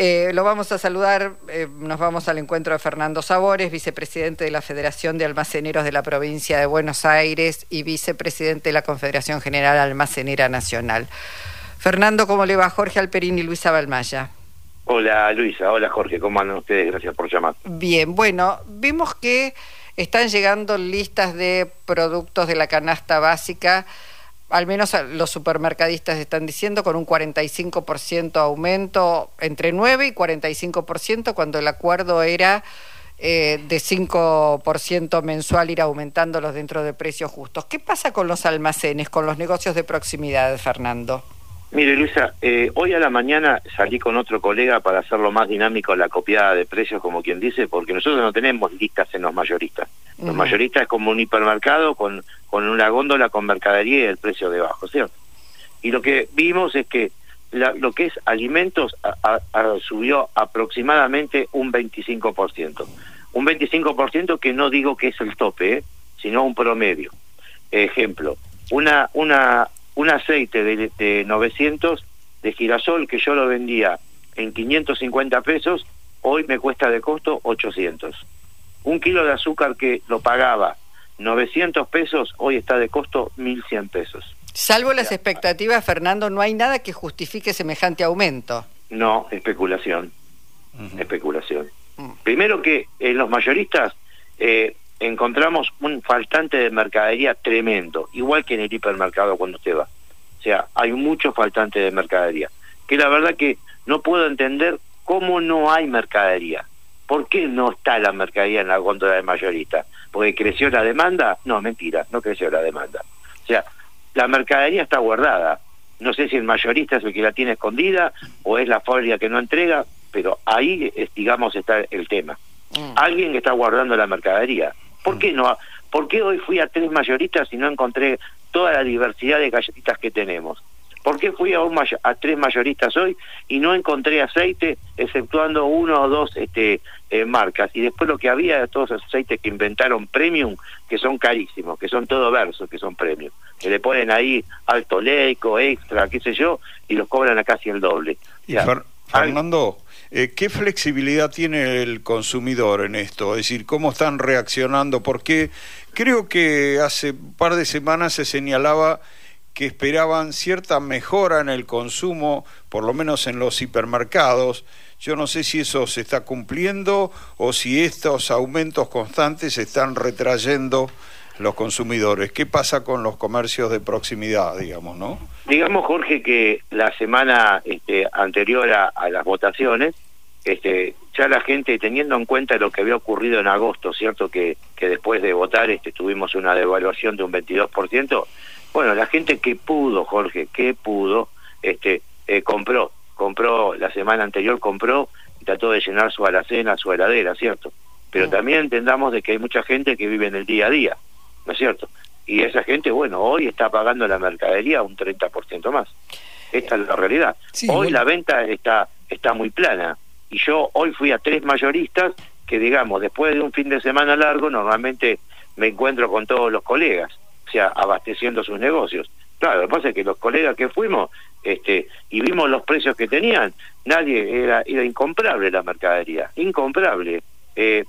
Eh, lo vamos a saludar, eh, nos vamos al encuentro de Fernando Sabores, vicepresidente de la Federación de Almaceneros de la provincia de Buenos Aires y vicepresidente de la Confederación General Almacenera Nacional. Fernando, ¿cómo le va? Jorge Alperín y Luisa Balmaya. Hola Luisa, hola Jorge, ¿cómo andan ustedes? Gracias por llamar. Bien, bueno, vimos que están llegando listas de productos de la canasta básica al menos los supermercadistas están diciendo, con un 45% aumento, entre 9 y 45%, cuando el acuerdo era eh, de 5% mensual ir aumentándolos dentro de precios justos. ¿Qué pasa con los almacenes, con los negocios de proximidad, Fernando? Mire, Luisa, eh, hoy a la mañana salí con otro colega para hacerlo más dinámico la copiada de precios, como quien dice, porque nosotros no tenemos listas en los mayoristas. Los mayoristas es como un hipermercado con, con una góndola con mercadería y el precio debajo, ¿cierto? Y lo que vimos es que lo que es alimentos subió aproximadamente un 25%. Un 25% que no digo que es el tope, ¿eh? sino un promedio. Ejemplo, una, una un aceite de, 900 de girasol que yo lo vendía en 550 pesos, hoy me cuesta de costo 800. Un kilo de azúcar que lo pagaba 900 pesos, hoy está de costo 1100 pesos. Salvo las expectativas, Fernando, no hay nada que justifique semejante aumento. No, especulación. Especulación. Mm. Primero que en los mayoristas eh, encontramos un faltante de mercadería tremendo, igual que en el hipermercado cuando usted va. O sea, hay mucho faltante de mercadería. Que la verdad que no puedo entender cómo no hay mercadería. ¿Por qué no está la mercadería en la góndola de mayorista? ¿Porque creció la demanda? No, mentira, no creció la demanda. O sea, la mercadería está guardada. No sé si el mayorista es el que la tiene escondida o es la fábrica que no entrega, pero ahí, digamos, está el tema. Mm. Alguien que está guardando la mercadería. ¿Por qué no? ¿Por qué hoy fui a tres mayoristas y no encontré toda la diversidad de galletitas que tenemos? ¿Por qué fui a, un a tres mayoristas hoy y no encontré aceite, exceptuando uno o dos este, eh, marcas? Y después lo que había de todos esos aceites que inventaron premium, que son carísimos, que son todo versos, que son premium, que le ponen ahí alto leico, extra, qué sé yo, y los cobran a casi el doble. Y Fernando, eh, ¿Qué flexibilidad tiene el consumidor en esto? Es decir, ¿cómo están reaccionando? Porque creo que hace un par de semanas se señalaba que esperaban cierta mejora en el consumo, por lo menos en los hipermercados. Yo no sé si eso se está cumpliendo o si estos aumentos constantes están retrayendo los consumidores. ¿Qué pasa con los comercios de proximidad, digamos, no? Digamos, Jorge, que la semana este, anterior a, las votaciones, este, ya la gente, teniendo en cuenta lo que había ocurrido en agosto, ¿cierto? Que, que después de votar este, tuvimos una devaluación de un 22%. Bueno, la gente que pudo, Jorge, que pudo, este, eh, compró. Compró, la semana anterior compró y trató de llenar su alacena, su heladera, ¿cierto? Pero mm. también entendamos de que hay mucha gente que vive en el día a día ¿no es cierto? Y esa gente, bueno, hoy está pagando la mercadería un 30% más. Esta es la realidad. hoy la venta está, está muy plana. Y yo hoy fui a tres mayoristas que, digamos, después de un fin de semana largo, normalmente me encuentro con todos los colegas, o sea, abasteciendo sus negocios. Claro, lo que pasa es que los colegas que fuimos este, y vimos los precios que tenían, nadie era, era incomprable la mercadería, incomprable. Eh,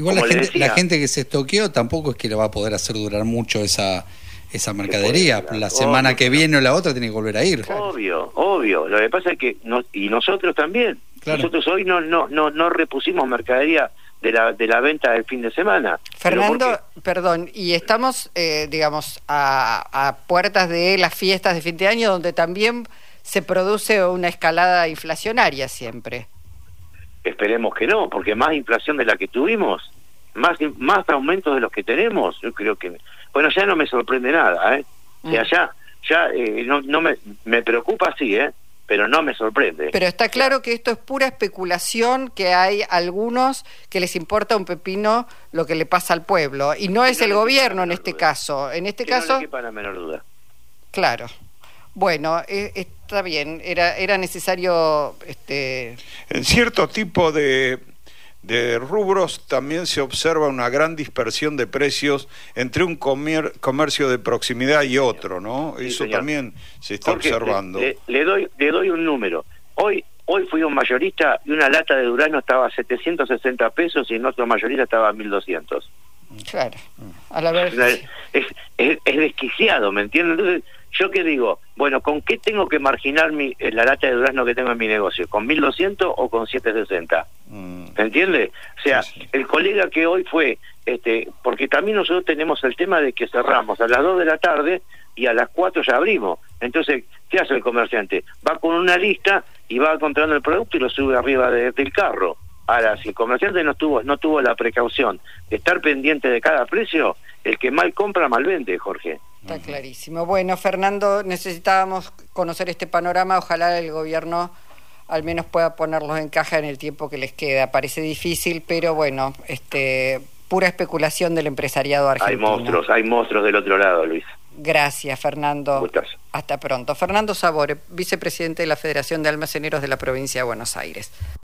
Igual la gente, que se estoqueó tampoco es que le va a poder hacer durar mucho esa esa mercadería. la semana que viene o la otra tiene que volver a ir. Obvio, obvio. Lo que pasa es que, y nosotros también, nosotros hoy no, no, no, no repusimos mercadería de la, de la venta del fin de semana. Fernando, perdón, y estamos, eh, digamos, a, a puertas de las fiestas de fin de año donde también se produce una escalada inflacionaria siempre. Esperemos que no, porque más inflación de la que tuvimos, más más aumentos de los que tenemos, yo creo que bueno, ya no me sorprende nada, ¿eh? O sea, mm. ya ya eh, no, no me, me preocupa sí, ¿eh? Pero no me sorprende. Pero está claro que esto es pura especulación, que hay algunos que les importa un pepino lo que le pasa al pueblo. Y no es el gobierno en este caso. En este caso... No le la menor duda. Claro. Bueno, eh, está bien, era, era necesario... Este... En cierto tipo de, de rubros también se observa una gran dispersión de precios entre un comercio de proximidad y otro, ¿no? Eso también se está observando. Le, doy, le doy un número. Hoy hoy fui un mayorista y una lata de durazno estaba a 760 pesos y en otro mayorista estaba a 1200. Claro, a la vez. Es, es, es, desquiciado, ¿me entiendes? Entonces, yo qué digo, bueno, ¿con qué tengo que marginar mi, eh, la lata de durazno que tengo en mi negocio? ¿Con 1200 o con 760? Mm. ¿Me entiende? O sea, el colega que hoy fue, este, porque también nosotros tenemos el tema de que cerramos a las 2 de la tarde y a las 4 ya abrimos. Entonces, ¿qué hace el comerciante? Va con una lista y va encontrando el producto y lo sube arriba del carro. Ahora, si el comerciante no tuvo, no tuvo la precaución de estar pendiente de cada precio, el que mal compra, mal vende, Jorge. Está clarísimo. Bueno, Fernando, necesitábamos conocer este panorama. Ojalá el gobierno al menos pueda ponerlos en caja en el tiempo que les queda. Parece difícil, pero bueno, este pura especulación del empresariado argentino. Hay monstruos, hay monstruos del otro lado, Luis. Gracias, Fernando. Hasta pronto. Fernando Sabore, vicepresidente de la Federación de Almaceneros de la provincia de Buenos Aires.